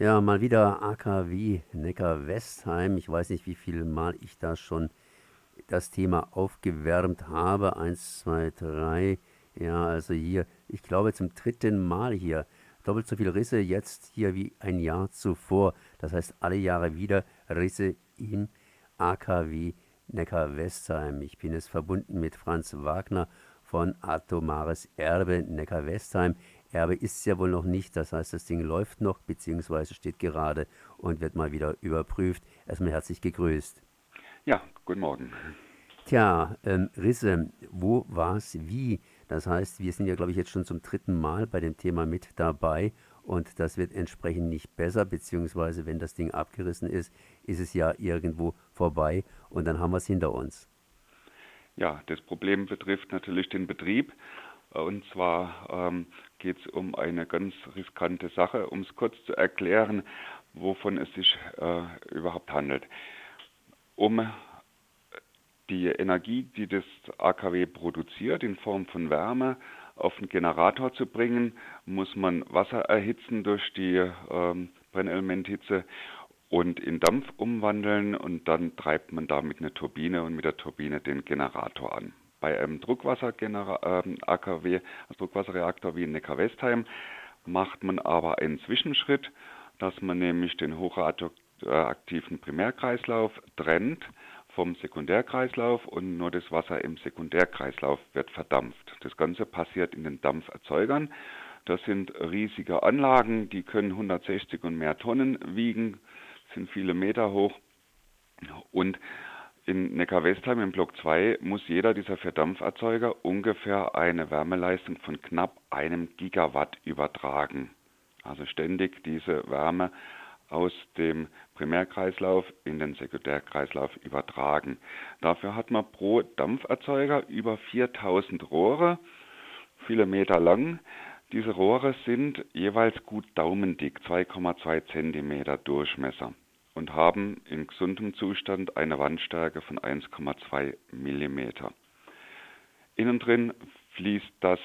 Ja, mal wieder AKW Neckar-Westheim. Ich weiß nicht, wie viel Mal ich da schon das Thema aufgewärmt habe. Eins, zwei, drei. Ja, also hier, ich glaube zum dritten Mal hier. Doppelt so viele Risse jetzt hier wie ein Jahr zuvor. Das heißt, alle Jahre wieder Risse im AKW Neckar-Westheim. Ich bin es verbunden mit Franz Wagner von Atomares Erbe Neckar-Westheim. Erbe ist es ja wohl noch nicht, das heißt, das Ding läuft noch, beziehungsweise steht gerade und wird mal wieder überprüft. Erstmal herzlich gegrüßt. Ja, guten Morgen. Tja, ähm, Risse, wo war es wie? Das heißt, wir sind ja, glaube ich, jetzt schon zum dritten Mal bei dem Thema mit dabei und das wird entsprechend nicht besser, beziehungsweise wenn das Ding abgerissen ist, ist es ja irgendwo vorbei und dann haben wir es hinter uns. Ja, das Problem betrifft natürlich den Betrieb. Und zwar ähm, geht es um eine ganz riskante Sache, um es kurz zu erklären, wovon es sich äh, überhaupt handelt. Um die Energie, die das AKW produziert in Form von Wärme, auf den Generator zu bringen, muss man Wasser erhitzen durch die ähm, Brennelementhitze und in Dampf umwandeln und dann treibt man damit eine Turbine und mit der Turbine den Generator an. Bei einem Druckwasser-AKW, äh, Druckwasserreaktor wie in Neckar-Westheim, macht man aber einen Zwischenschritt, dass man nämlich den hochradioaktiven Primärkreislauf trennt vom Sekundärkreislauf und nur das Wasser im Sekundärkreislauf wird verdampft. Das Ganze passiert in den Dampferzeugern. Das sind riesige Anlagen, die können 160 und mehr Tonnen wiegen, sind viele Meter hoch und in Neckar-Westheim im Block 2 muss jeder dieser Verdampferzeuger ungefähr eine Wärmeleistung von knapp einem Gigawatt übertragen. Also ständig diese Wärme aus dem Primärkreislauf in den Sekundärkreislauf übertragen. Dafür hat man pro Dampferzeuger über 4000 Rohre, viele Meter lang. Diese Rohre sind jeweils gut daumendick, 2,2 Zentimeter Durchmesser und haben in gesundem Zustand eine Wandstärke von 1,2 mm. Innen drin fließt das,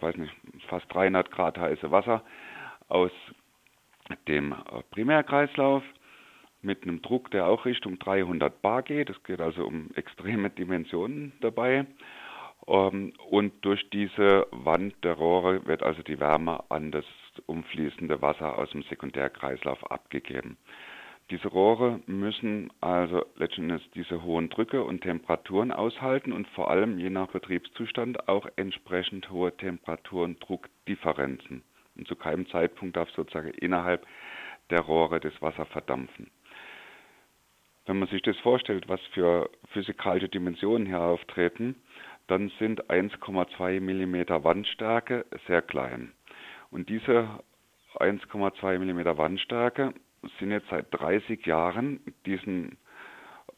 weiß nicht, fast 300 Grad heiße Wasser aus dem Primärkreislauf mit einem Druck, der auch Richtung 300 bar geht. Es geht also um extreme Dimensionen dabei. Ähm, und durch diese Wand der Rohre wird also die Wärme an das umfließende Wasser aus dem Sekundärkreislauf abgegeben. Diese Rohre müssen also letztendlich diese hohen Drücke und Temperaturen aushalten und vor allem je nach Betriebszustand auch entsprechend hohe Temperatur- und Druckdifferenzen. Und zu keinem Zeitpunkt darf sozusagen innerhalb der Rohre das Wasser verdampfen. Wenn man sich das vorstellt, was für physikalische Dimensionen hier auftreten, dann sind 1,2 mm Wandstärke sehr klein. Und diese 1,2 mm Wandstärke sind jetzt seit 30 Jahren diesen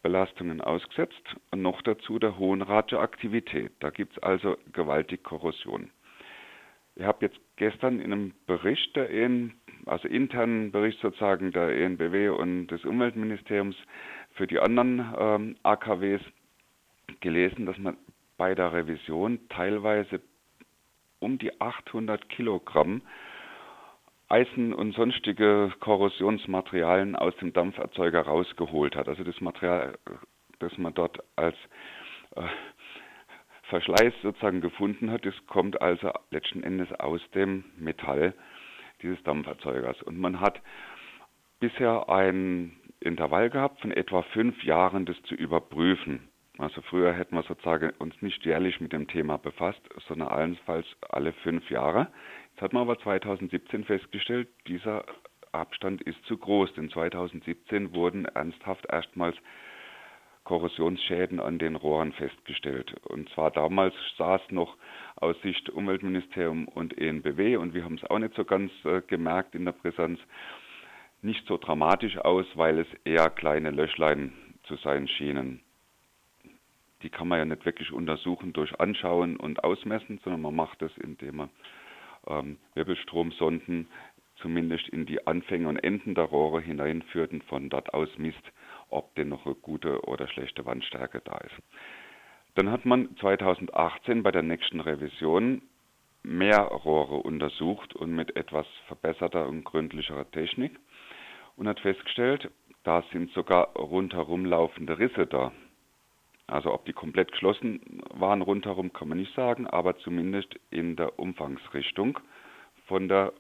Belastungen ausgesetzt und noch dazu der hohen Radioaktivität. Da gibt es also gewaltig Korrosion. Ich habe jetzt gestern in einem Bericht der EN, also internen Bericht sozusagen der ENBW und des Umweltministeriums für die anderen ähm, AKWs gelesen, dass man bei der Revision teilweise um die 800 Kilogramm Eisen und sonstige Korrosionsmaterialien aus dem Dampferzeuger rausgeholt hat. Also das Material, das man dort als äh, Verschleiß sozusagen gefunden hat, das kommt also letzten Endes aus dem Metall dieses Dampferzeugers. Und man hat bisher ein Intervall gehabt von etwa fünf Jahren, das zu überprüfen. Also früher hätten wir sozusagen uns nicht jährlich mit dem Thema befasst, sondern allenfalls alle fünf Jahre. Jetzt hat man aber 2017 festgestellt, dieser Abstand ist zu groß, denn 2017 wurden ernsthaft erstmals Korrosionsschäden an den Rohren festgestellt. Und zwar damals es noch aus Sicht Umweltministerium und ENBW und wir haben es auch nicht so ganz äh, gemerkt in der Brisanz, nicht so dramatisch aus, weil es eher kleine Löchlein zu sein schienen. Die kann man ja nicht wirklich untersuchen durch Anschauen und Ausmessen, sondern man macht es, indem man ähm, Wirbelstromsonden zumindest in die Anfänge und Enden der Rohre hineinführt und von dort aus misst, ob denn noch eine gute oder schlechte Wandstärke da ist. Dann hat man 2018 bei der nächsten Revision mehr Rohre untersucht und mit etwas verbesserter und gründlicherer Technik und hat festgestellt, da sind sogar rundherum laufende Risse da. Also ob die komplett geschlossen waren rundherum, kann man nicht sagen, aber zumindest in der Umfangsrichtung von der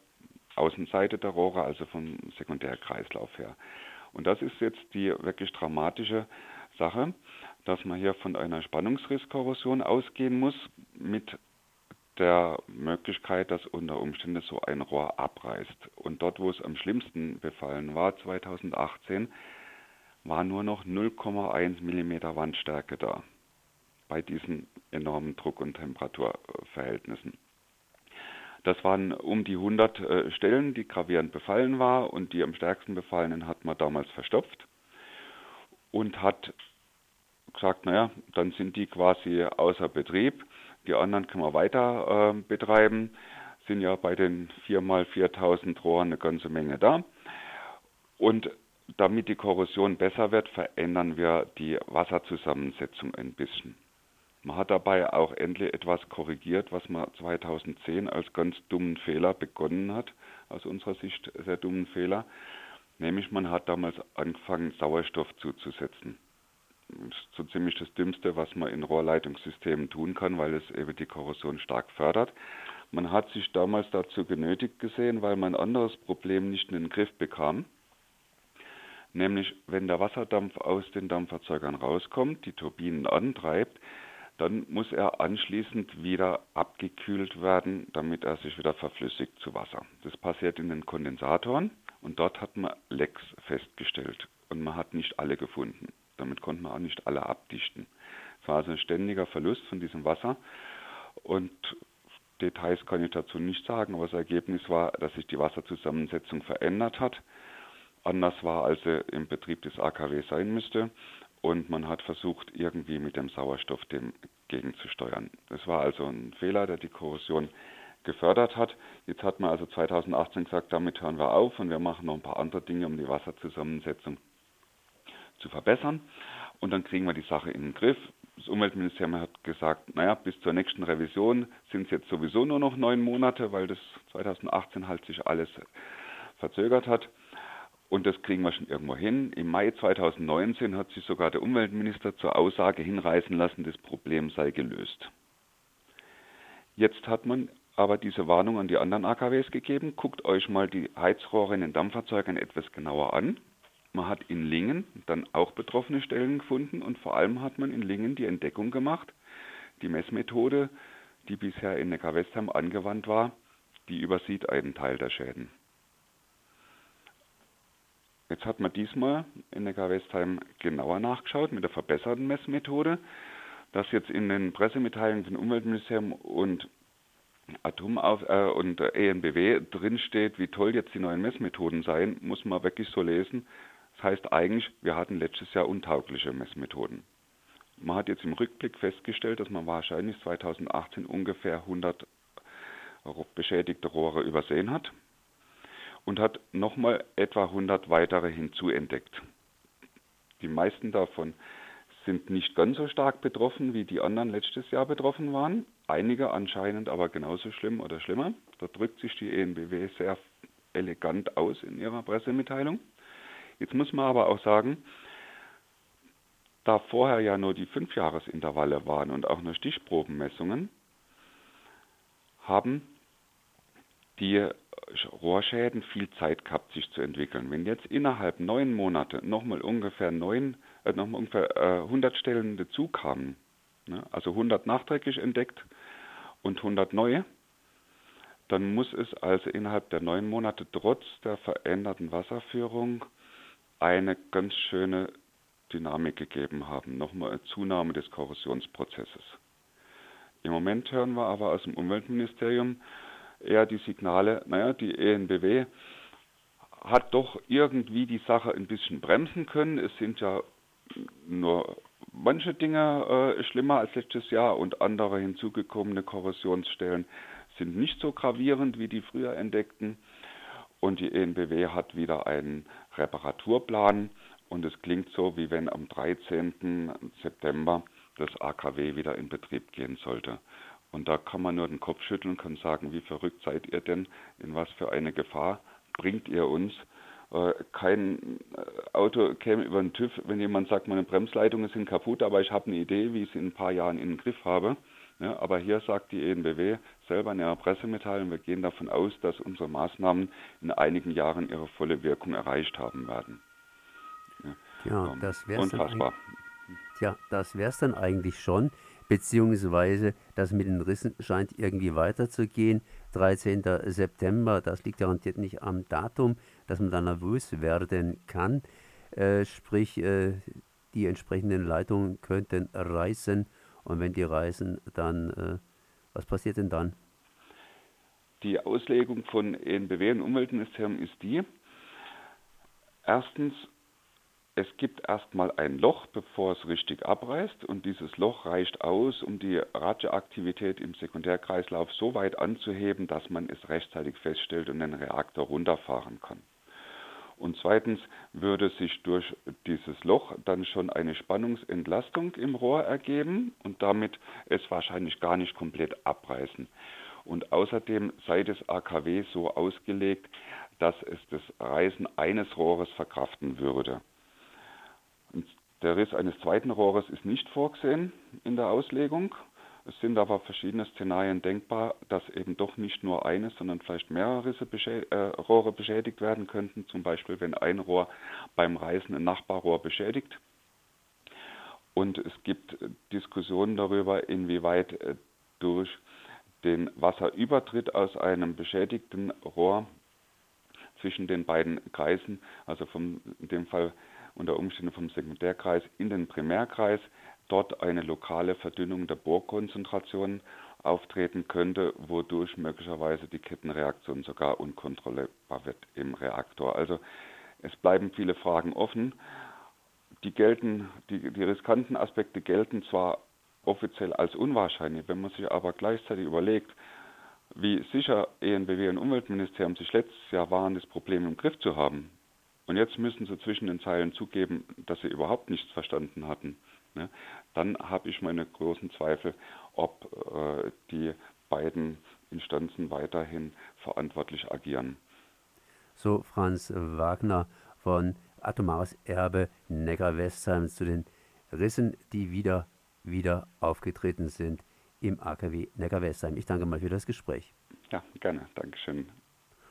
Außenseite der Rohre, also vom Sekundärkreislauf her. Und das ist jetzt die wirklich dramatische Sache, dass man hier von einer Spannungsrisskorrosion ausgehen muss mit der Möglichkeit, dass unter Umständen so ein Rohr abreißt. Und dort, wo es am schlimmsten befallen war, 2018, war nur noch 0,1 mm Wandstärke da bei diesen enormen Druck- und Temperaturverhältnissen. Das waren um die 100 äh, Stellen, die gravierend befallen war und die am stärksten befallenen hat man damals verstopft und hat gesagt, naja, dann sind die quasi außer Betrieb. Die anderen können wir weiter äh, betreiben. Sind ja bei den 4 mal 4000 Rohren eine ganze Menge da. Und damit die Korrosion besser wird, verändern wir die Wasserzusammensetzung ein bisschen. Man hat dabei auch endlich etwas korrigiert, was man 2010 als ganz dummen Fehler begonnen hat, aus unserer Sicht sehr dummen Fehler. Nämlich man hat damals angefangen, Sauerstoff zuzusetzen. Das ist so ziemlich das Dümmste, was man in Rohrleitungssystemen tun kann, weil es eben die Korrosion stark fördert. Man hat sich damals dazu genötigt gesehen, weil man ein anderes Problem nicht in den Griff bekam. Nämlich, wenn der Wasserdampf aus den Dampferzeugern rauskommt, die Turbinen antreibt, dann muss er anschließend wieder abgekühlt werden, damit er sich wieder verflüssigt zu Wasser. Das passiert in den Kondensatoren und dort hat man Lecks festgestellt und man hat nicht alle gefunden. Damit konnte man auch nicht alle abdichten. Es war also ein ständiger Verlust von diesem Wasser und Details kann ich dazu nicht sagen, aber das Ergebnis war, dass sich die Wasserzusammensetzung verändert hat, anders war, als sie im Betrieb des AKW sein müsste und man hat versucht, irgendwie mit dem Sauerstoff dem gegenzusteuern. Das war also ein Fehler, der die Korrosion gefördert hat. Jetzt hat man also 2018 gesagt, damit hören wir auf und wir machen noch ein paar andere Dinge, um die Wasserzusammensetzung zu verbessern. Und dann kriegen wir die Sache in den Griff. Das Umweltministerium hat gesagt, naja, bis zur nächsten Revision sind es jetzt sowieso nur noch neun Monate, weil das 2018 halt sich alles verzögert hat. Und das kriegen wir schon irgendwo hin. Im Mai 2019 hat sich sogar der Umweltminister zur Aussage hinreißen lassen, das Problem sei gelöst. Jetzt hat man aber diese Warnung an die anderen AKWs gegeben. Guckt euch mal die Heizrohre in den Dampferzeugern etwas genauer an. Man hat in Lingen dann auch betroffene Stellen gefunden und vor allem hat man in Lingen die Entdeckung gemacht, die Messmethode, die bisher in Neckar-Westheim angewandt war, die übersieht einen Teil der Schäden. Jetzt hat man diesmal in Neckar-Westheim genauer nachgeschaut mit der verbesserten Messmethode, dass jetzt in den Pressemitteilungen von Umweltministerium und Atomauf äh, und ENBW drinsteht, wie toll jetzt die neuen Messmethoden seien, muss man wirklich so lesen. Das heißt eigentlich, wir hatten letztes Jahr untaugliche Messmethoden. Man hat jetzt im Rückblick festgestellt, dass man wahrscheinlich 2018 ungefähr 100 beschädigte Rohre übersehen hat und hat nochmal etwa 100 weitere hinzuentdeckt. Die meisten davon sind nicht ganz so stark betroffen, wie die anderen letztes Jahr betroffen waren. Einige anscheinend aber genauso schlimm oder schlimmer. Da drückt sich die ENBW sehr elegant aus in ihrer Pressemitteilung. Jetzt muss man aber auch sagen, da vorher ja nur die Fünfjahresintervalle waren und auch nur Stichprobenmessungen, haben die Rohrschäden viel Zeit gehabt, sich zu entwickeln. Wenn jetzt innerhalb neun Monate nochmal ungefähr neun, äh, nochmal ungefähr äh, 100 Stellen dazu kamen, ne, also 100 nachträglich entdeckt und 100 neue, dann muss es also innerhalb der neun Monate trotz der veränderten Wasserführung eine ganz schöne Dynamik gegeben haben, nochmal eine Zunahme des Korrosionsprozesses. Im Moment hören wir aber aus dem Umweltministerium, eher die Signale, naja, die ENBW hat doch irgendwie die Sache ein bisschen bremsen können. Es sind ja nur manche Dinge äh, schlimmer als letztes Jahr und andere hinzugekommene Korrosionsstellen sind nicht so gravierend wie die früher entdeckten. Und die ENBW hat wieder einen Reparaturplan und es klingt so, wie wenn am 13. September das AKW wieder in Betrieb gehen sollte. Und da kann man nur den Kopf schütteln, kann sagen, wie verrückt seid ihr denn, in was für eine Gefahr bringt ihr uns. Äh, kein äh, Auto käme über den TÜV, wenn jemand sagt, meine Bremsleitungen sind kaputt, aber ich habe eine Idee, wie ich sie in ein paar Jahren in den Griff habe. Ja, aber hier sagt die ENBW selber in ihrer Pressemitteilung, wir gehen davon aus, dass unsere Maßnahmen in einigen Jahren ihre volle Wirkung erreicht haben werden. Ja, ja ähm, das wäre unfassbar. Tja, das wäre es dann eigentlich schon, beziehungsweise das mit den Rissen scheint irgendwie weiterzugehen. 13. September, das liegt garantiert nicht am Datum, dass man da nervös werden kann. Äh, sprich, äh, die entsprechenden Leitungen könnten reißen und wenn die reißen, dann, äh, was passiert denn dann? Die Auslegung von ENBW und Umweltministerium ist die, erstens es gibt erstmal ein Loch, bevor es richtig abreißt und dieses Loch reicht aus, um die Radioaktivität im Sekundärkreislauf so weit anzuheben, dass man es rechtzeitig feststellt und den Reaktor runterfahren kann. Und zweitens würde sich durch dieses Loch dann schon eine Spannungsentlastung im Rohr ergeben und damit es wahrscheinlich gar nicht komplett abreißen. Und außerdem sei das AKW so ausgelegt, dass es das Reißen eines Rohres verkraften würde. Der Riss eines zweiten Rohres ist nicht vorgesehen in der Auslegung. Es sind aber verschiedene Szenarien denkbar, dass eben doch nicht nur eines, sondern vielleicht mehrere Risse beschä äh, Rohre beschädigt werden könnten. Zum Beispiel, wenn ein Rohr beim Reißen ein Nachbarrohr beschädigt. Und es gibt Diskussionen darüber, inwieweit äh, durch den Wasserübertritt aus einem beschädigten Rohr zwischen den beiden Kreisen, also vom, in dem Fall unter Umständen vom Sekundärkreis in den Primärkreis, dort eine lokale Verdünnung der Bohrkonzentration auftreten könnte, wodurch möglicherweise die Kettenreaktion sogar unkontrollierbar wird im Reaktor. Also es bleiben viele Fragen offen. Die, gelten, die, die riskanten Aspekte gelten zwar offiziell als unwahrscheinlich, wenn man sich aber gleichzeitig überlegt, wie sicher ENBW und Umweltministerium sich letztes Jahr waren, das Problem im Griff zu haben, und jetzt müssen sie zwischen den Zeilen zugeben, dass sie überhaupt nichts verstanden hatten. Ne? Dann habe ich meine großen Zweifel, ob äh, die beiden Instanzen weiterhin verantwortlich agieren. So Franz Wagner von Atomares Erbe Neckar-Westheim zu den Rissen, die wieder, wieder aufgetreten sind im AKW Neckar-Westheim. Ich danke mal für das Gespräch. Ja, gerne. Dankeschön.